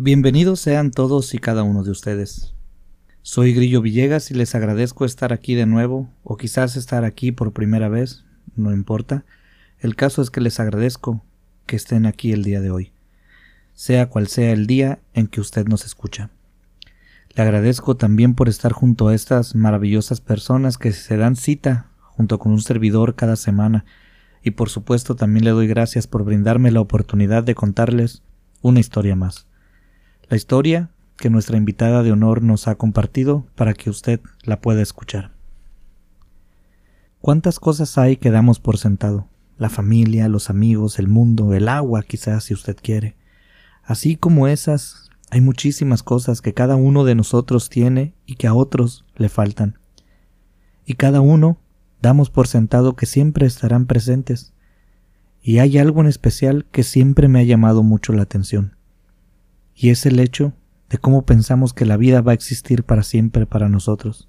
Bienvenidos sean todos y cada uno de ustedes. Soy Grillo Villegas y les agradezco estar aquí de nuevo, o quizás estar aquí por primera vez, no importa. El caso es que les agradezco que estén aquí el día de hoy, sea cual sea el día en que usted nos escucha. Le agradezco también por estar junto a estas maravillosas personas que se dan cita junto con un servidor cada semana, y por supuesto también le doy gracias por brindarme la oportunidad de contarles una historia más. La historia que nuestra invitada de honor nos ha compartido para que usted la pueda escuchar. ¿Cuántas cosas hay que damos por sentado? La familia, los amigos, el mundo, el agua, quizás si usted quiere. Así como esas, hay muchísimas cosas que cada uno de nosotros tiene y que a otros le faltan. Y cada uno damos por sentado que siempre estarán presentes. Y hay algo en especial que siempre me ha llamado mucho la atención y es el hecho de cómo pensamos que la vida va a existir para siempre para nosotros.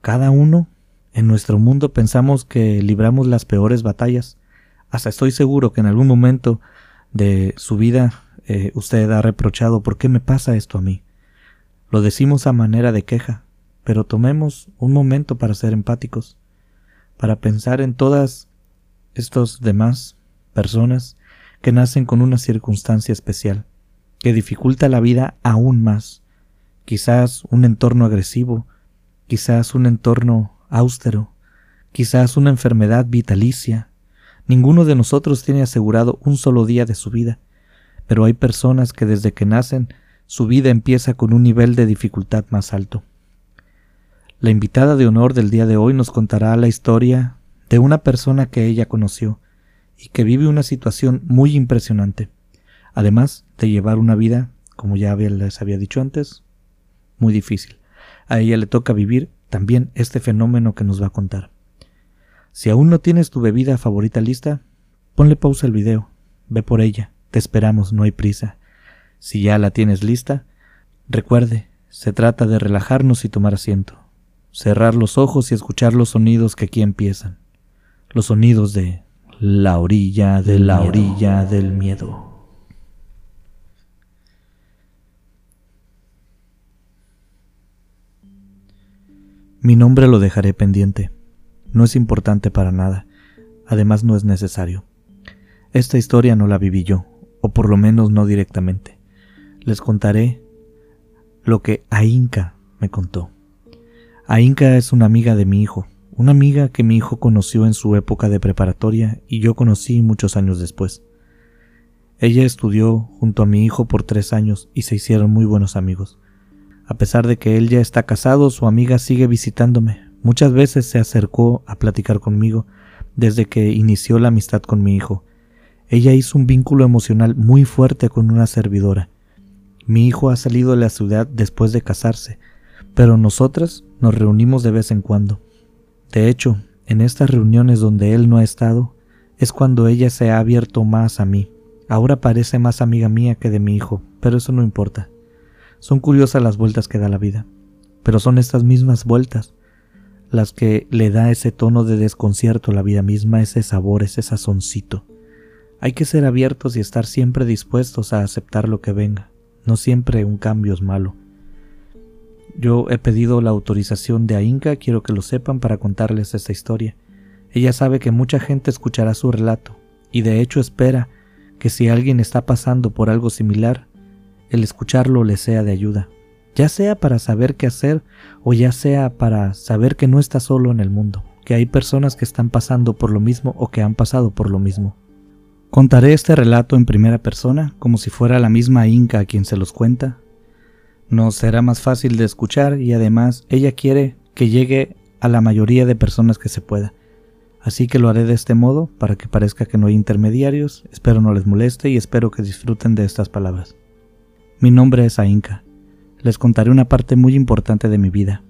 Cada uno en nuestro mundo pensamos que libramos las peores batallas. Hasta estoy seguro que en algún momento de su vida eh, usted ha reprochado ¿por qué me pasa esto a mí? Lo decimos a manera de queja, pero tomemos un momento para ser empáticos, para pensar en todas estos demás personas que nacen con una circunstancia especial que dificulta la vida aún más. Quizás un entorno agresivo, quizás un entorno austero, quizás una enfermedad vitalicia. Ninguno de nosotros tiene asegurado un solo día de su vida, pero hay personas que desde que nacen su vida empieza con un nivel de dificultad más alto. La invitada de honor del día de hoy nos contará la historia de una persona que ella conoció y que vive una situación muy impresionante además de llevar una vida, como ya les había dicho antes, muy difícil. A ella le toca vivir también este fenómeno que nos va a contar. Si aún no tienes tu bebida favorita lista, ponle pausa al video, ve por ella, te esperamos, no hay prisa. Si ya la tienes lista, recuerde, se trata de relajarnos y tomar asiento, cerrar los ojos y escuchar los sonidos que aquí empiezan, los sonidos de la orilla de la orilla del miedo. Mi nombre lo dejaré pendiente. No es importante para nada. Además no es necesario. Esta historia no la viví yo, o por lo menos no directamente. Les contaré lo que Ainka me contó. Ainka es una amiga de mi hijo, una amiga que mi hijo conoció en su época de preparatoria y yo conocí muchos años después. Ella estudió junto a mi hijo por tres años y se hicieron muy buenos amigos. A pesar de que él ya está casado, su amiga sigue visitándome. Muchas veces se acercó a platicar conmigo desde que inició la amistad con mi hijo. Ella hizo un vínculo emocional muy fuerte con una servidora. Mi hijo ha salido de la ciudad después de casarse, pero nosotras nos reunimos de vez en cuando. De hecho, en estas reuniones donde él no ha estado, es cuando ella se ha abierto más a mí. Ahora parece más amiga mía que de mi hijo, pero eso no importa. Son curiosas las vueltas que da la vida, pero son estas mismas vueltas las que le da ese tono de desconcierto a la vida misma, ese sabor, ese sazoncito. Hay que ser abiertos y estar siempre dispuestos a aceptar lo que venga. No siempre un cambio es malo. Yo he pedido la autorización de Ainka, quiero que lo sepan para contarles esta historia. Ella sabe que mucha gente escuchará su relato, y de hecho espera que si alguien está pasando por algo similar, el escucharlo le sea de ayuda, ya sea para saber qué hacer o ya sea para saber que no está solo en el mundo, que hay personas que están pasando por lo mismo o que han pasado por lo mismo. Contaré este relato en primera persona, como si fuera la misma Inca a quien se los cuenta. Nos será más fácil de escuchar y además ella quiere que llegue a la mayoría de personas que se pueda. Así que lo haré de este modo para que parezca que no hay intermediarios, espero no les moleste y espero que disfruten de estas palabras. Mi nombre es Ainka. Les contaré una parte muy importante de mi vida,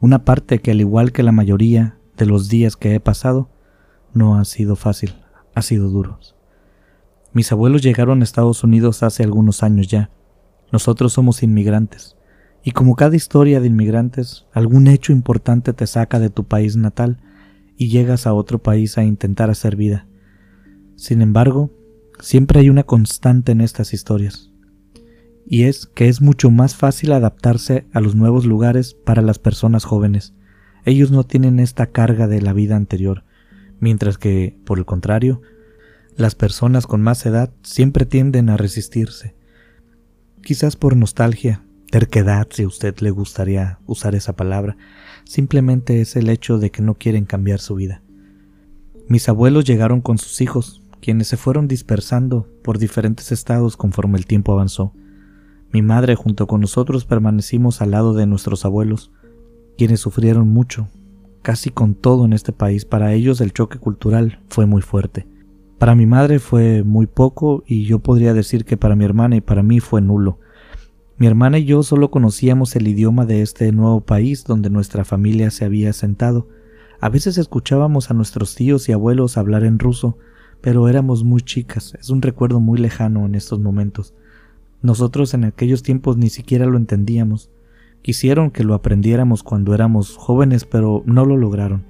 una parte que al igual que la mayoría de los días que he pasado, no ha sido fácil, ha sido duro. Mis abuelos llegaron a Estados Unidos hace algunos años ya. Nosotros somos inmigrantes, y como cada historia de inmigrantes, algún hecho importante te saca de tu país natal y llegas a otro país a intentar hacer vida. Sin embargo, siempre hay una constante en estas historias, y es que es mucho más fácil adaptarse a los nuevos lugares para las personas jóvenes. Ellos no tienen esta carga de la vida anterior, mientras que, por el contrario, las personas con más edad siempre tienden a resistirse. Quizás por nostalgia, terquedad, si a usted le gustaría usar esa palabra, simplemente es el hecho de que no quieren cambiar su vida. Mis abuelos llegaron con sus hijos, quienes se fueron dispersando por diferentes estados conforme el tiempo avanzó. Mi madre junto con nosotros permanecimos al lado de nuestros abuelos, quienes sufrieron mucho, casi con todo en este país. Para ellos el choque cultural fue muy fuerte. Para mi madre fue muy poco y yo podría decir que para mi hermana y para mí fue nulo. Mi hermana y yo solo conocíamos el idioma de este nuevo país donde nuestra familia se había asentado. A veces escuchábamos a nuestros tíos y abuelos hablar en ruso, pero éramos muy chicas, es un recuerdo muy lejano en estos momentos. Nosotros en aquellos tiempos ni siquiera lo entendíamos. Quisieron que lo aprendiéramos cuando éramos jóvenes, pero no lo lograron.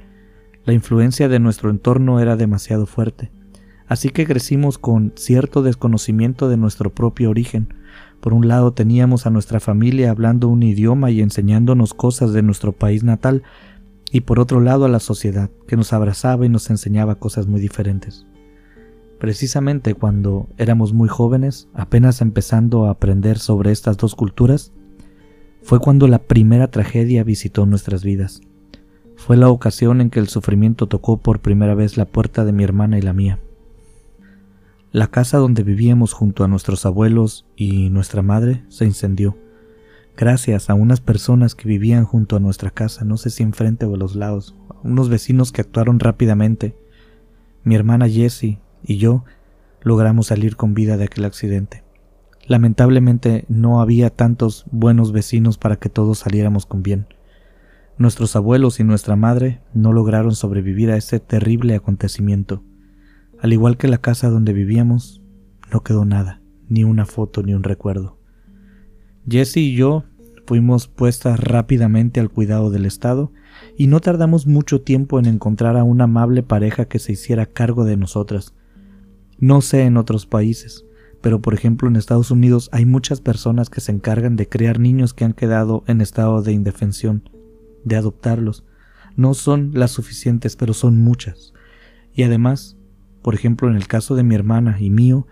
La influencia de nuestro entorno era demasiado fuerte. Así que crecimos con cierto desconocimiento de nuestro propio origen. Por un lado teníamos a nuestra familia hablando un idioma y enseñándonos cosas de nuestro país natal, y por otro lado a la sociedad, que nos abrazaba y nos enseñaba cosas muy diferentes. Precisamente cuando éramos muy jóvenes, apenas empezando a aprender sobre estas dos culturas, fue cuando la primera tragedia visitó nuestras vidas. Fue la ocasión en que el sufrimiento tocó por primera vez la puerta de mi hermana y la mía. La casa donde vivíamos junto a nuestros abuelos y nuestra madre se incendió, gracias a unas personas que vivían junto a nuestra casa, no sé si enfrente o a los lados, unos vecinos que actuaron rápidamente. Mi hermana Jessie y yo logramos salir con vida de aquel accidente. Lamentablemente no había tantos buenos vecinos para que todos saliéramos con bien. Nuestros abuelos y nuestra madre no lograron sobrevivir a ese terrible acontecimiento. Al igual que la casa donde vivíamos, no quedó nada, ni una foto ni un recuerdo. Jesse y yo fuimos puestas rápidamente al cuidado del Estado y no tardamos mucho tiempo en encontrar a una amable pareja que se hiciera cargo de nosotras, no sé en otros países, pero por ejemplo en Estados Unidos hay muchas personas que se encargan de criar niños que han quedado en estado de indefensión, de adoptarlos. No son las suficientes, pero son muchas. Y además, por ejemplo en el caso de mi hermana y mío,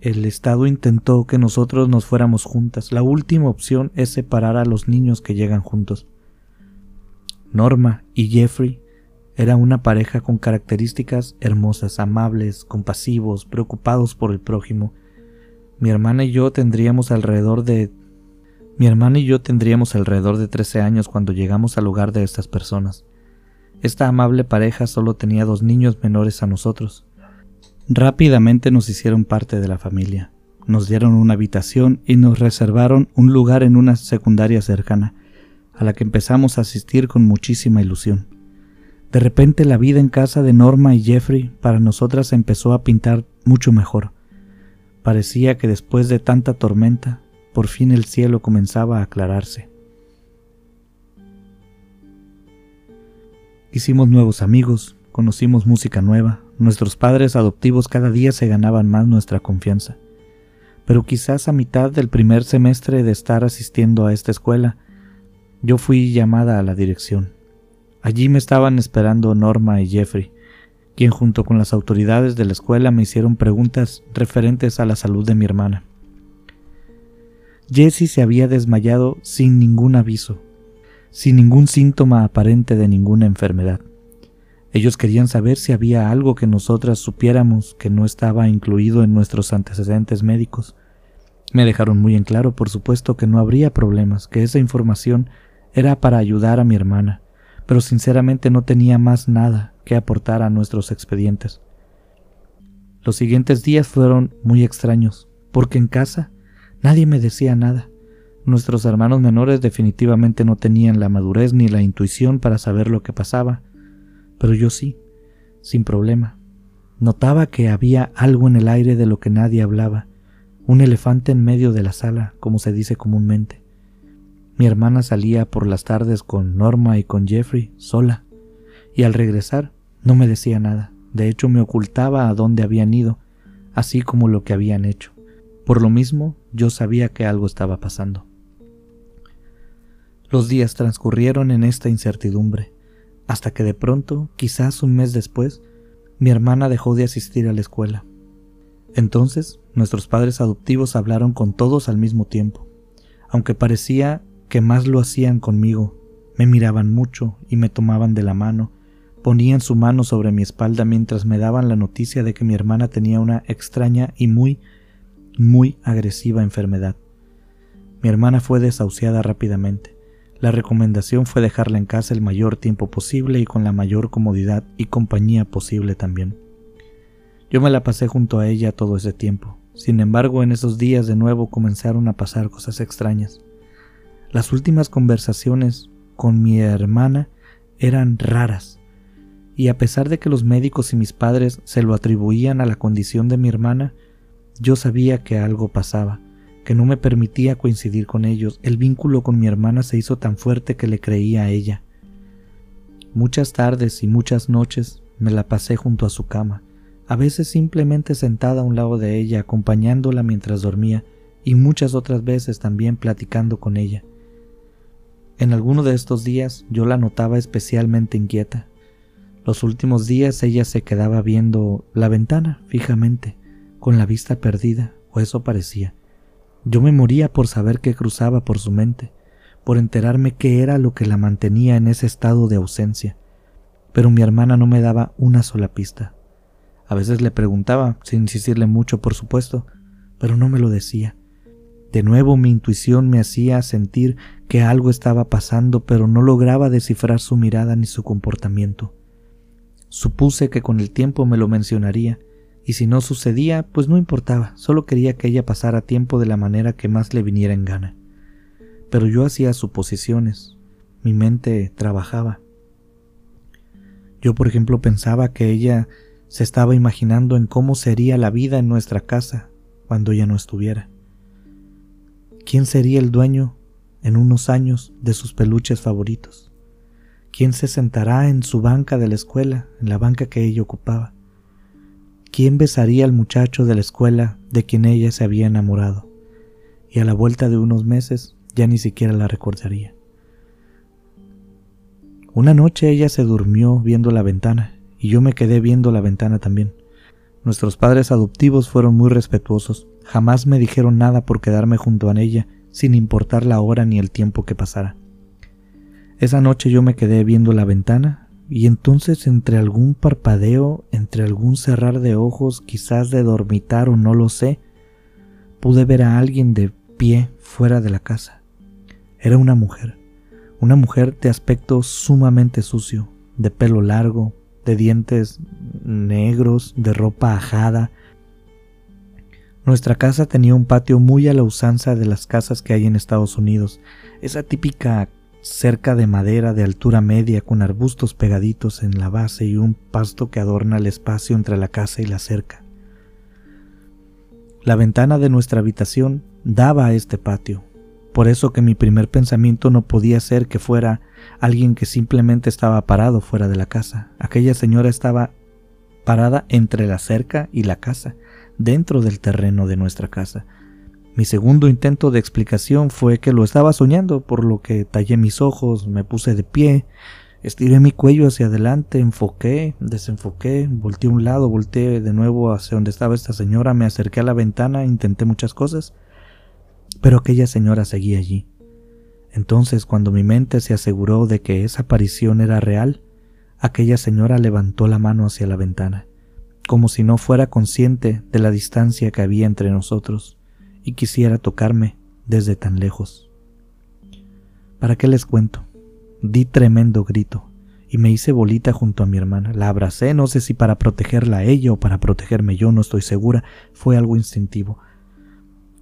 el Estado intentó que nosotros nos fuéramos juntas. La última opción es separar a los niños que llegan juntos. Norma y Jeffrey era una pareja con características hermosas, amables, compasivos, preocupados por el prójimo. Mi hermana y yo tendríamos alrededor de mi hermana y yo tendríamos alrededor de 13 años cuando llegamos al hogar de estas personas. Esta amable pareja solo tenía dos niños menores a nosotros. Rápidamente nos hicieron parte de la familia. Nos dieron una habitación y nos reservaron un lugar en una secundaria cercana, a la que empezamos a asistir con muchísima ilusión. De repente la vida en casa de Norma y Jeffrey para nosotras empezó a pintar mucho mejor. Parecía que después de tanta tormenta, por fin el cielo comenzaba a aclararse. Hicimos nuevos amigos, conocimos música nueva, nuestros padres adoptivos cada día se ganaban más nuestra confianza. Pero quizás a mitad del primer semestre de estar asistiendo a esta escuela, yo fui llamada a la dirección. Allí me estaban esperando Norma y Jeffrey, quien junto con las autoridades de la escuela me hicieron preguntas referentes a la salud de mi hermana. Jessie se había desmayado sin ningún aviso, sin ningún síntoma aparente de ninguna enfermedad. Ellos querían saber si había algo que nosotras supiéramos que no estaba incluido en nuestros antecedentes médicos. Me dejaron muy en claro, por supuesto, que no habría problemas, que esa información era para ayudar a mi hermana, pero sinceramente no tenía más nada que aportar a nuestros expedientes. Los siguientes días fueron muy extraños, porque en casa nadie me decía nada. Nuestros hermanos menores definitivamente no tenían la madurez ni la intuición para saber lo que pasaba, pero yo sí, sin problema. Notaba que había algo en el aire de lo que nadie hablaba, un elefante en medio de la sala, como se dice comúnmente. Mi hermana salía por las tardes con Norma y con Jeffrey sola, y al regresar no me decía nada. De hecho, me ocultaba a dónde habían ido, así como lo que habían hecho. Por lo mismo, yo sabía que algo estaba pasando. Los días transcurrieron en esta incertidumbre, hasta que de pronto, quizás un mes después, mi hermana dejó de asistir a la escuela. Entonces, nuestros padres adoptivos hablaron con todos al mismo tiempo, aunque parecía que más lo hacían conmigo. Me miraban mucho y me tomaban de la mano, ponían su mano sobre mi espalda mientras me daban la noticia de que mi hermana tenía una extraña y muy, muy agresiva enfermedad. Mi hermana fue desahuciada rápidamente. La recomendación fue dejarla en casa el mayor tiempo posible y con la mayor comodidad y compañía posible también. Yo me la pasé junto a ella todo ese tiempo. Sin embargo, en esos días de nuevo comenzaron a pasar cosas extrañas. Las últimas conversaciones con mi hermana eran raras, y a pesar de que los médicos y mis padres se lo atribuían a la condición de mi hermana, yo sabía que algo pasaba, que no me permitía coincidir con ellos. El vínculo con mi hermana se hizo tan fuerte que le creía a ella. Muchas tardes y muchas noches me la pasé junto a su cama, a veces simplemente sentada a un lado de ella, acompañándola mientras dormía, y muchas otras veces también platicando con ella. En alguno de estos días yo la notaba especialmente inquieta. Los últimos días ella se quedaba viendo la ventana fijamente, con la vista perdida, o eso parecía. Yo me moría por saber qué cruzaba por su mente, por enterarme qué era lo que la mantenía en ese estado de ausencia, pero mi hermana no me daba una sola pista. A veces le preguntaba, sin insistirle mucho, por supuesto, pero no me lo decía. De nuevo mi intuición me hacía sentir que algo estaba pasando, pero no lograba descifrar su mirada ni su comportamiento. Supuse que con el tiempo me lo mencionaría, y si no sucedía, pues no importaba, solo quería que ella pasara tiempo de la manera que más le viniera en gana. Pero yo hacía suposiciones, mi mente trabajaba. Yo, por ejemplo, pensaba que ella se estaba imaginando en cómo sería la vida en nuestra casa cuando ella no estuviera. ¿Quién sería el dueño en unos años de sus peluches favoritos? ¿Quién se sentará en su banca de la escuela, en la banca que ella ocupaba? ¿Quién besaría al muchacho de la escuela de quien ella se había enamorado? Y a la vuelta de unos meses ya ni siquiera la recordaría. Una noche ella se durmió viendo la ventana y yo me quedé viendo la ventana también. Nuestros padres adoptivos fueron muy respetuosos, jamás me dijeron nada por quedarme junto a ella, sin importar la hora ni el tiempo que pasara. Esa noche yo me quedé viendo la ventana y entonces entre algún parpadeo, entre algún cerrar de ojos, quizás de dormitar o no lo sé, pude ver a alguien de pie fuera de la casa. Era una mujer, una mujer de aspecto sumamente sucio, de pelo largo, de dientes negros, de ropa ajada. Nuestra casa tenía un patio muy a la usanza de las casas que hay en Estados Unidos, esa típica cerca de madera de altura media con arbustos pegaditos en la base y un pasto que adorna el espacio entre la casa y la cerca. La ventana de nuestra habitación daba a este patio, por eso que mi primer pensamiento no podía ser que fuera alguien que simplemente estaba parado fuera de la casa. Aquella señora estaba parada entre la cerca y la casa, dentro del terreno de nuestra casa. Mi segundo intento de explicación fue que lo estaba soñando, por lo que tallé mis ojos, me puse de pie, estiré mi cuello hacia adelante, enfoqué, desenfoqué, volteé a un lado, volteé de nuevo hacia donde estaba esta señora, me acerqué a la ventana, intenté muchas cosas, pero aquella señora seguía allí. Entonces, cuando mi mente se aseguró de que esa aparición era real, aquella señora levantó la mano hacia la ventana, como si no fuera consciente de la distancia que había entre nosotros y quisiera tocarme desde tan lejos. ¿Para qué les cuento? Di tremendo grito y me hice bolita junto a mi hermana. La abracé, no sé si para protegerla a ella o para protegerme yo, no estoy segura, fue algo instintivo.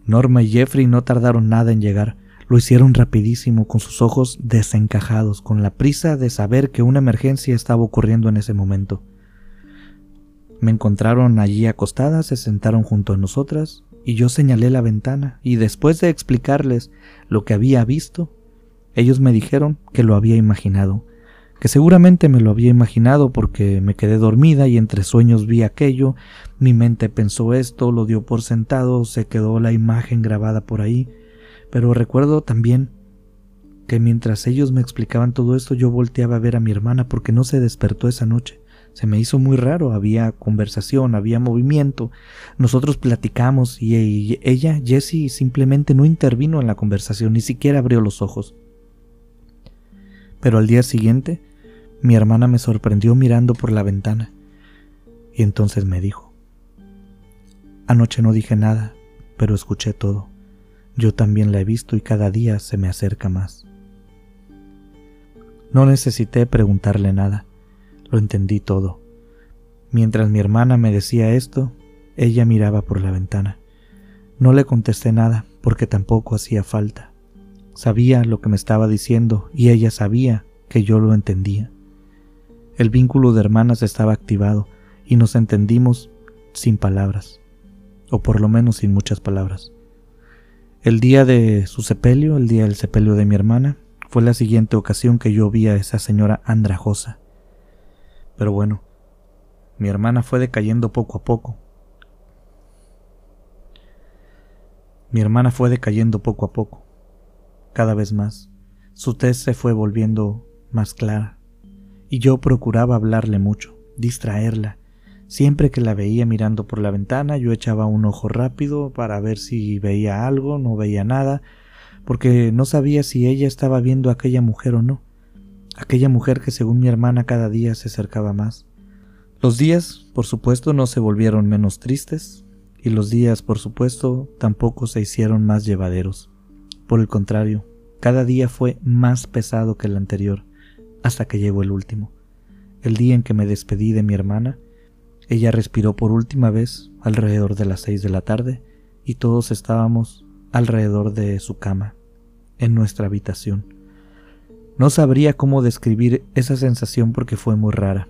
Norma y Jeffrey no tardaron nada en llegar. Lo hicieron rapidísimo, con sus ojos desencajados, con la prisa de saber que una emergencia estaba ocurriendo en ese momento. Me encontraron allí acostada, se sentaron junto a nosotras, y yo señalé la ventana, y después de explicarles lo que había visto, ellos me dijeron que lo había imaginado, que seguramente me lo había imaginado porque me quedé dormida y entre sueños vi aquello, mi mente pensó esto, lo dio por sentado, se quedó la imagen grabada por ahí, pero recuerdo también que mientras ellos me explicaban todo esto yo volteaba a ver a mi hermana porque no se despertó esa noche. Se me hizo muy raro, había conversación, había movimiento, nosotros platicamos y ella, Jessie, simplemente no intervino en la conversación, ni siquiera abrió los ojos. Pero al día siguiente, mi hermana me sorprendió mirando por la ventana y entonces me dijo, Anoche no dije nada, pero escuché todo. Yo también la he visto y cada día se me acerca más. No necesité preguntarle nada, lo entendí todo. Mientras mi hermana me decía esto, ella miraba por la ventana. No le contesté nada porque tampoco hacía falta. Sabía lo que me estaba diciendo y ella sabía que yo lo entendía. El vínculo de hermanas estaba activado y nos entendimos sin palabras, o por lo menos sin muchas palabras. El día de su sepelio, el día del sepelio de mi hermana, fue la siguiente ocasión que yo vi a esa señora andrajosa. Pero bueno, mi hermana fue decayendo poco a poco. Mi hermana fue decayendo poco a poco, cada vez más. Su tez se fue volviendo más clara, y yo procuraba hablarle mucho, distraerla. Siempre que la veía mirando por la ventana, yo echaba un ojo rápido para ver si veía algo, no veía nada, porque no sabía si ella estaba viendo a aquella mujer o no, aquella mujer que según mi hermana cada día se acercaba más. Los días, por supuesto, no se volvieron menos tristes, y los días, por supuesto, tampoco se hicieron más llevaderos. Por el contrario, cada día fue más pesado que el anterior hasta que llegó el último. El día en que me despedí de mi hermana, ella respiró por última vez alrededor de las seis de la tarde y todos estábamos alrededor de su cama, en nuestra habitación. No sabría cómo describir esa sensación porque fue muy rara.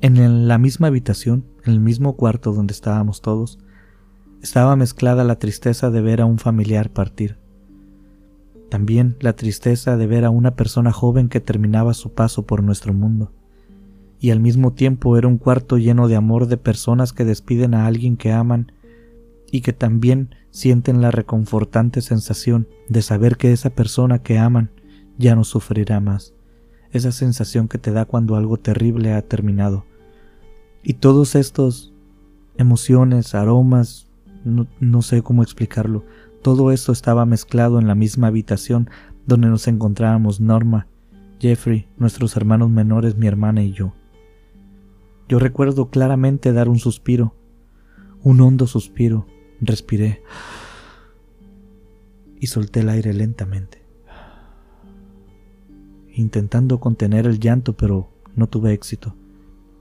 En la misma habitación, en el mismo cuarto donde estábamos todos, estaba mezclada la tristeza de ver a un familiar partir, también la tristeza de ver a una persona joven que terminaba su paso por nuestro mundo. Y al mismo tiempo era un cuarto lleno de amor de personas que despiden a alguien que aman y que también sienten la reconfortante sensación de saber que esa persona que aman ya no sufrirá más. Esa sensación que te da cuando algo terrible ha terminado. Y todos estos emociones, aromas, no, no sé cómo explicarlo, todo esto estaba mezclado en la misma habitación donde nos encontrábamos Norma, Jeffrey, nuestros hermanos menores, mi hermana y yo. Yo recuerdo claramente dar un suspiro, un hondo suspiro, respiré y solté el aire lentamente, intentando contener el llanto, pero no tuve éxito.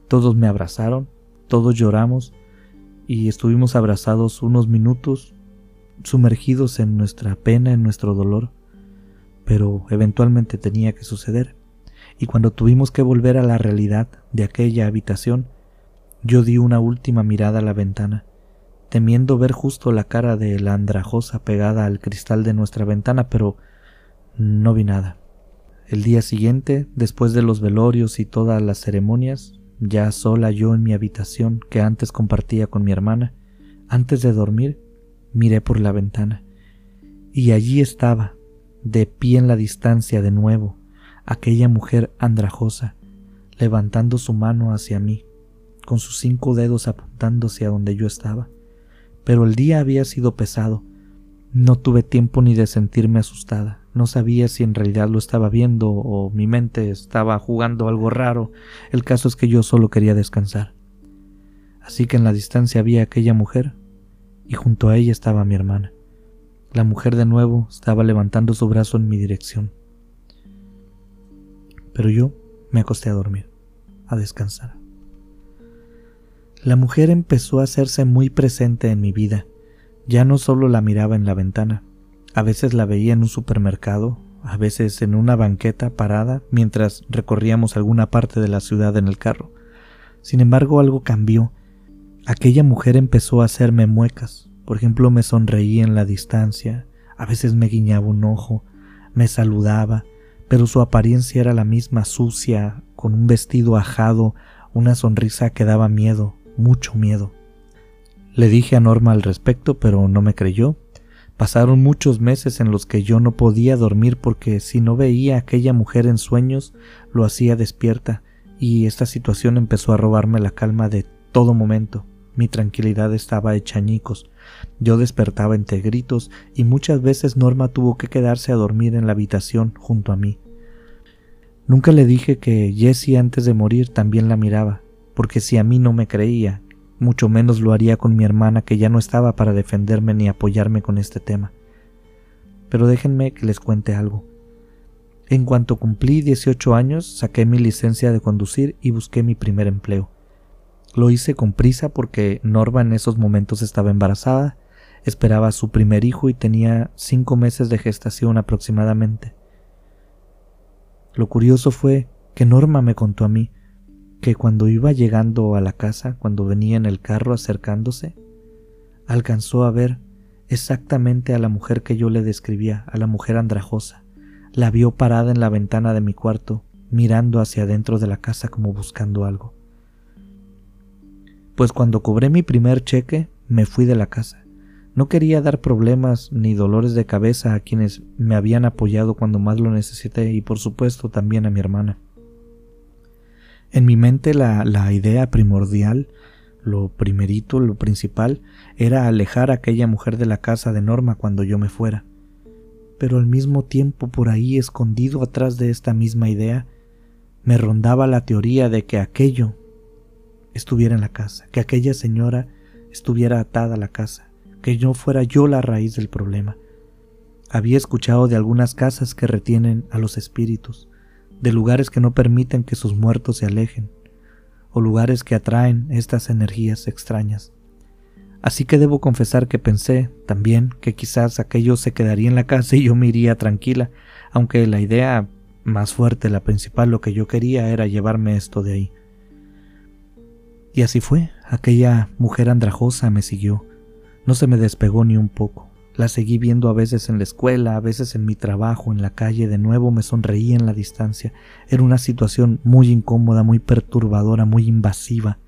Todos me abrazaron, todos lloramos y estuvimos abrazados unos minutos sumergidos en nuestra pena, en nuestro dolor, pero eventualmente tenía que suceder, y cuando tuvimos que volver a la realidad de aquella habitación, yo di una última mirada a la ventana, temiendo ver justo la cara de la andrajosa pegada al cristal de nuestra ventana, pero no vi nada. El día siguiente, después de los velorios y todas las ceremonias, ya sola yo en mi habitación que antes compartía con mi hermana, antes de dormir, miré por la ventana, y allí estaba, de pie en la distancia de nuevo, aquella mujer andrajosa, levantando su mano hacia mí, con sus cinco dedos apuntándose a donde yo estaba. Pero el día había sido pesado. No tuve tiempo ni de sentirme asustada. No sabía si en realidad lo estaba viendo o mi mente estaba jugando algo raro. El caso es que yo solo quería descansar. Así que en la distancia había aquella mujer y junto a ella estaba mi hermana. La mujer de nuevo estaba levantando su brazo en mi dirección. Pero yo me acosté a dormir, a descansar. La mujer empezó a hacerse muy presente en mi vida. Ya no solo la miraba en la ventana, a veces la veía en un supermercado, a veces en una banqueta parada mientras recorríamos alguna parte de la ciudad en el carro. Sin embargo, algo cambió Aquella mujer empezó a hacerme muecas. Por ejemplo, me sonreía en la distancia, a veces me guiñaba un ojo, me saludaba, pero su apariencia era la misma sucia, con un vestido ajado, una sonrisa que daba miedo, mucho miedo. Le dije a Norma al respecto, pero no me creyó. Pasaron muchos meses en los que yo no podía dormir porque si no veía a aquella mujer en sueños, lo hacía despierta, y esta situación empezó a robarme la calma de todo momento. Mi tranquilidad estaba hecha añicos. Yo despertaba entre gritos y muchas veces Norma tuvo que quedarse a dormir en la habitación junto a mí. Nunca le dije que Jessie antes de morir también la miraba, porque si a mí no me creía, mucho menos lo haría con mi hermana que ya no estaba para defenderme ni apoyarme con este tema. Pero déjenme que les cuente algo. En cuanto cumplí 18 años, saqué mi licencia de conducir y busqué mi primer empleo. Lo hice con prisa porque Norma en esos momentos estaba embarazada, esperaba a su primer hijo y tenía cinco meses de gestación aproximadamente. Lo curioso fue que Norma me contó a mí que cuando iba llegando a la casa, cuando venía en el carro acercándose, alcanzó a ver exactamente a la mujer que yo le describía, a la mujer andrajosa. La vio parada en la ventana de mi cuarto, mirando hacia adentro de la casa como buscando algo pues cuando cobré mi primer cheque me fui de la casa. No quería dar problemas ni dolores de cabeza a quienes me habían apoyado cuando más lo necesité y por supuesto también a mi hermana. En mi mente la, la idea primordial, lo primerito, lo principal, era alejar a aquella mujer de la casa de Norma cuando yo me fuera. Pero al mismo tiempo por ahí escondido atrás de esta misma idea, me rondaba la teoría de que aquello estuviera en la casa, que aquella señora estuviera atada a la casa, que no fuera yo la raíz del problema. Había escuchado de algunas casas que retienen a los espíritus, de lugares que no permiten que sus muertos se alejen, o lugares que atraen estas energías extrañas. Así que debo confesar que pensé también que quizás aquello se quedaría en la casa y yo me iría tranquila, aunque la idea más fuerte, la principal, lo que yo quería era llevarme esto de ahí. Y así fue, aquella mujer andrajosa me siguió, no se me despegó ni un poco. La seguí viendo a veces en la escuela, a veces en mi trabajo, en la calle, de nuevo me sonreía en la distancia. Era una situación muy incómoda, muy perturbadora, muy invasiva.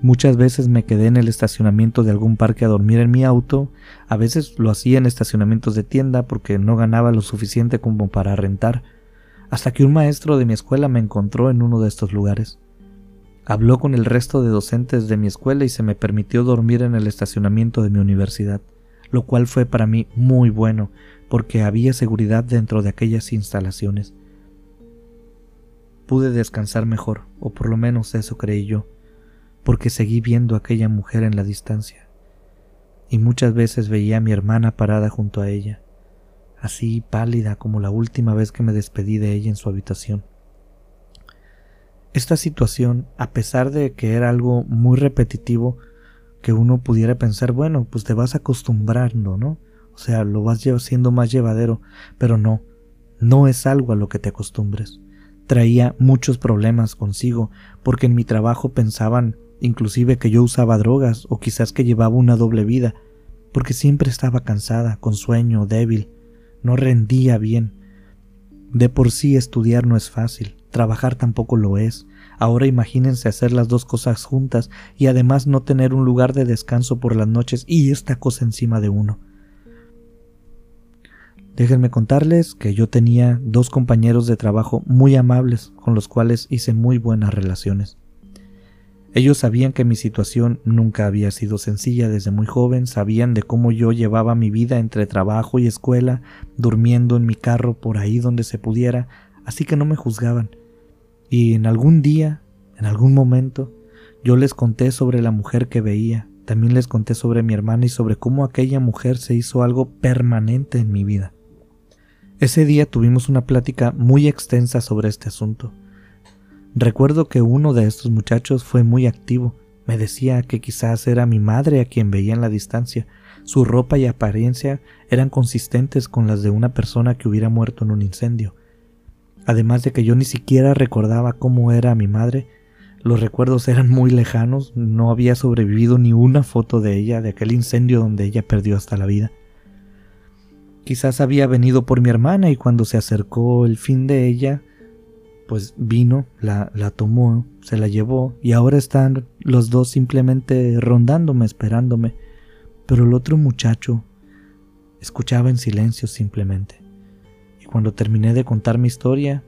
Muchas veces me quedé en el estacionamiento de algún parque a dormir en mi auto, a veces lo hacía en estacionamientos de tienda porque no ganaba lo suficiente como para rentar, hasta que un maestro de mi escuela me encontró en uno de estos lugares. Habló con el resto de docentes de mi escuela y se me permitió dormir en el estacionamiento de mi universidad, lo cual fue para mí muy bueno, porque había seguridad dentro de aquellas instalaciones. Pude descansar mejor, o por lo menos eso creí yo, porque seguí viendo a aquella mujer en la distancia, y muchas veces veía a mi hermana parada junto a ella, así pálida como la última vez que me despedí de ella en su habitación. Esta situación, a pesar de que era algo muy repetitivo, que uno pudiera pensar, bueno, pues te vas acostumbrando, ¿no? O sea, lo vas haciendo más llevadero, pero no, no es algo a lo que te acostumbres. Traía muchos problemas consigo, porque en mi trabajo pensaban inclusive que yo usaba drogas o quizás que llevaba una doble vida, porque siempre estaba cansada, con sueño, débil, no rendía bien. De por sí estudiar no es fácil, Trabajar tampoco lo es. Ahora imagínense hacer las dos cosas juntas y además no tener un lugar de descanso por las noches y esta cosa encima de uno. Déjenme contarles que yo tenía dos compañeros de trabajo muy amables con los cuales hice muy buenas relaciones. Ellos sabían que mi situación nunca había sido sencilla desde muy joven, sabían de cómo yo llevaba mi vida entre trabajo y escuela, durmiendo en mi carro por ahí donde se pudiera, así que no me juzgaban y en algún día, en algún momento, yo les conté sobre la mujer que veía, también les conté sobre mi hermana y sobre cómo aquella mujer se hizo algo permanente en mi vida. Ese día tuvimos una plática muy extensa sobre este asunto. Recuerdo que uno de estos muchachos fue muy activo, me decía que quizás era mi madre a quien veía en la distancia, su ropa y apariencia eran consistentes con las de una persona que hubiera muerto en un incendio, Además de que yo ni siquiera recordaba cómo era mi madre, los recuerdos eran muy lejanos, no había sobrevivido ni una foto de ella, de aquel incendio donde ella perdió hasta la vida. Quizás había venido por mi hermana y cuando se acercó el fin de ella, pues vino, la, la tomó, se la llevó y ahora están los dos simplemente rondándome, esperándome. Pero el otro muchacho escuchaba en silencio simplemente. Cuando terminé de contar mi historia,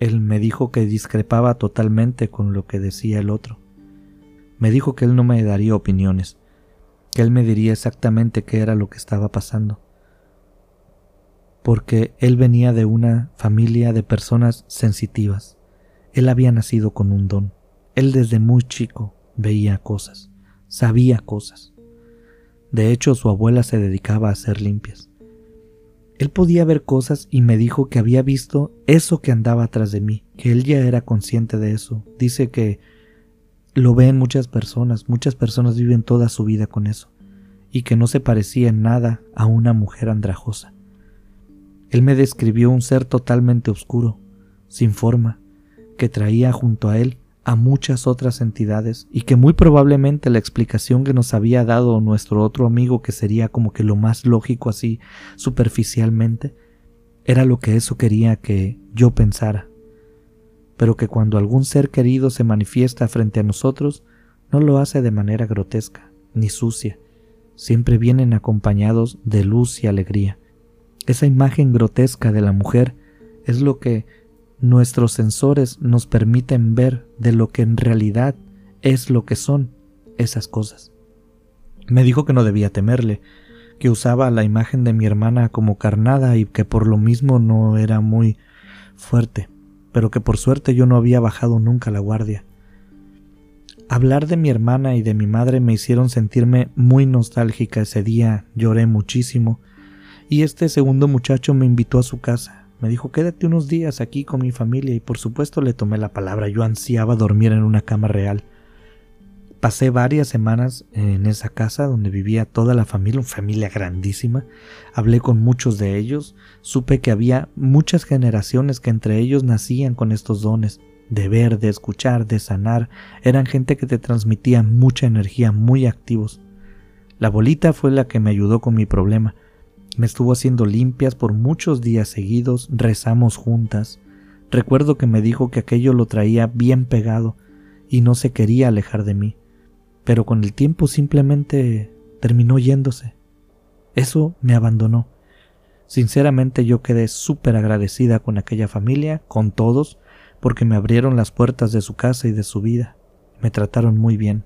él me dijo que discrepaba totalmente con lo que decía el otro. Me dijo que él no me daría opiniones, que él me diría exactamente qué era lo que estaba pasando. Porque él venía de una familia de personas sensitivas. Él había nacido con un don. Él desde muy chico veía cosas, sabía cosas. De hecho, su abuela se dedicaba a hacer limpias. Él podía ver cosas y me dijo que había visto eso que andaba atrás de mí, que él ya era consciente de eso. Dice que lo ven muchas personas, muchas personas viven toda su vida con eso, y que no se parecía en nada a una mujer andrajosa. Él me describió un ser totalmente oscuro, sin forma, que traía junto a él a muchas otras entidades y que muy probablemente la explicación que nos había dado nuestro otro amigo, que sería como que lo más lógico así superficialmente, era lo que eso quería que yo pensara. Pero que cuando algún ser querido se manifiesta frente a nosotros, no lo hace de manera grotesca ni sucia, siempre vienen acompañados de luz y alegría. Esa imagen grotesca de la mujer es lo que nuestros sensores nos permiten ver de lo que en realidad es lo que son esas cosas. Me dijo que no debía temerle, que usaba la imagen de mi hermana como carnada y que por lo mismo no era muy fuerte, pero que por suerte yo no había bajado nunca la guardia. Hablar de mi hermana y de mi madre me hicieron sentirme muy nostálgica ese día, lloré muchísimo, y este segundo muchacho me invitó a su casa, me dijo, quédate unos días aquí con mi familia y por supuesto le tomé la palabra. Yo ansiaba dormir en una cama real. Pasé varias semanas en esa casa donde vivía toda la familia, una familia grandísima. Hablé con muchos de ellos. Supe que había muchas generaciones que entre ellos nacían con estos dones de ver, de escuchar, de sanar. Eran gente que te transmitía mucha energía, muy activos. La bolita fue la que me ayudó con mi problema. Me estuvo haciendo limpias por muchos días seguidos, rezamos juntas. Recuerdo que me dijo que aquello lo traía bien pegado y no se quería alejar de mí, pero con el tiempo simplemente terminó yéndose. Eso me abandonó. Sinceramente yo quedé súper agradecida con aquella familia, con todos, porque me abrieron las puertas de su casa y de su vida. Me trataron muy bien.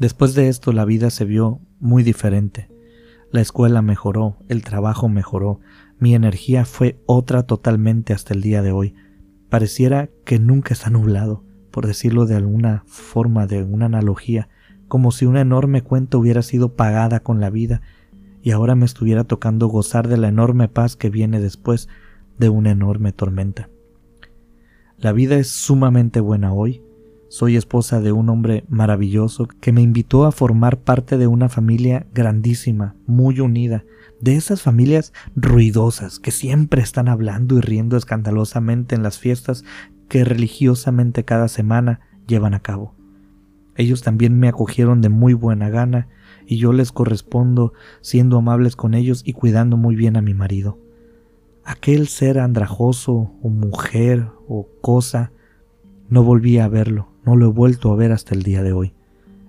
Después de esto la vida se vio muy diferente. La escuela mejoró, el trabajo mejoró, mi energía fue otra totalmente hasta el día de hoy. Pareciera que nunca está nublado, por decirlo de alguna forma, de una analogía, como si una enorme cuenta hubiera sido pagada con la vida y ahora me estuviera tocando gozar de la enorme paz que viene después de una enorme tormenta. La vida es sumamente buena hoy, soy esposa de un hombre maravilloso que me invitó a formar parte de una familia grandísima, muy unida, de esas familias ruidosas que siempre están hablando y riendo escandalosamente en las fiestas que religiosamente cada semana llevan a cabo. Ellos también me acogieron de muy buena gana y yo les correspondo siendo amables con ellos y cuidando muy bien a mi marido. Aquel ser andrajoso o mujer o cosa, no volví a verlo, no lo he vuelto a ver hasta el día de hoy.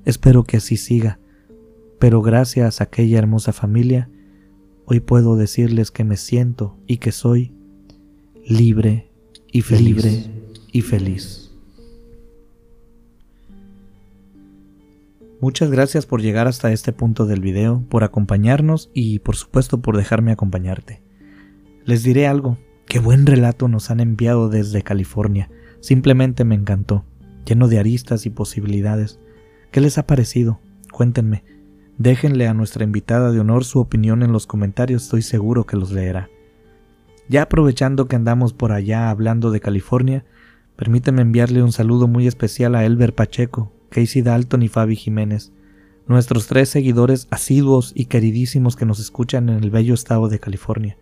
Espero que así siga, pero gracias a aquella hermosa familia, hoy puedo decirles que me siento y que soy libre y feliz. Libre y feliz. Muchas gracias por llegar hasta este punto del video, por acompañarnos y por supuesto por dejarme acompañarte. Les diré algo, qué buen relato nos han enviado desde California, simplemente me encantó lleno de aristas y posibilidades. ¿Qué les ha parecido? Cuéntenme. Déjenle a nuestra invitada de honor su opinión en los comentarios, estoy seguro que los leerá. Ya aprovechando que andamos por allá hablando de California, permíteme enviarle un saludo muy especial a Elber Pacheco, Casey Dalton y Fabi Jiménez, nuestros tres seguidores asiduos y queridísimos que nos escuchan en el bello estado de California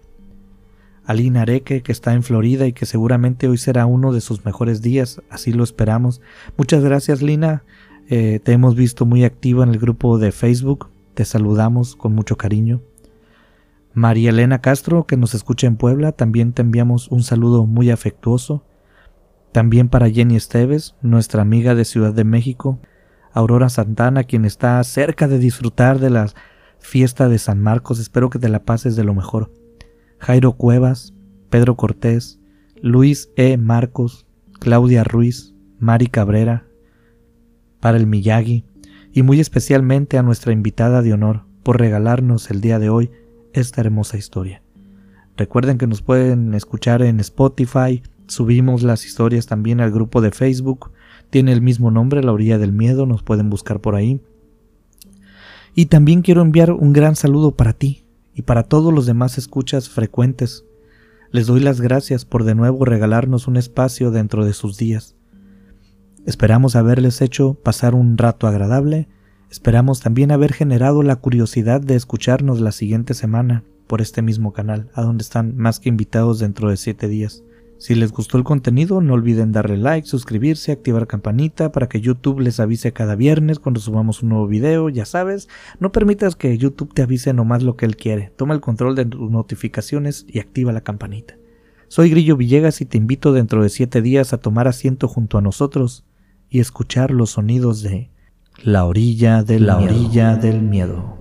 a Lina Areque, que está en Florida y que seguramente hoy será uno de sus mejores días, así lo esperamos. Muchas gracias Lina, eh, te hemos visto muy activa en el grupo de Facebook, te saludamos con mucho cariño. María Elena Castro, que nos escucha en Puebla, también te enviamos un saludo muy afectuoso. También para Jenny Esteves, nuestra amiga de Ciudad de México. Aurora Santana, quien está cerca de disfrutar de la fiesta de San Marcos, espero que te la pases de lo mejor. Jairo Cuevas, Pedro Cortés, Luis E. Marcos, Claudia Ruiz, Mari Cabrera, para el Miyagi, y muy especialmente a nuestra invitada de honor por regalarnos el día de hoy esta hermosa historia. Recuerden que nos pueden escuchar en Spotify, subimos las historias también al grupo de Facebook, tiene el mismo nombre, La Orilla del Miedo, nos pueden buscar por ahí. Y también quiero enviar un gran saludo para ti y para todos los demás escuchas frecuentes. Les doy las gracias por de nuevo regalarnos un espacio dentro de sus días. Esperamos haberles hecho pasar un rato agradable, esperamos también haber generado la curiosidad de escucharnos la siguiente semana por este mismo canal, a donde están más que invitados dentro de siete días. Si les gustó el contenido, no olviden darle like, suscribirse, activar campanita para que YouTube les avise cada viernes cuando subamos un nuevo video, ya sabes, no permitas que YouTube te avise nomás lo que él quiere, toma el control de tus notificaciones y activa la campanita. Soy Grillo Villegas y te invito dentro de siete días a tomar asiento junto a nosotros y escuchar los sonidos de la orilla de la orilla del miedo.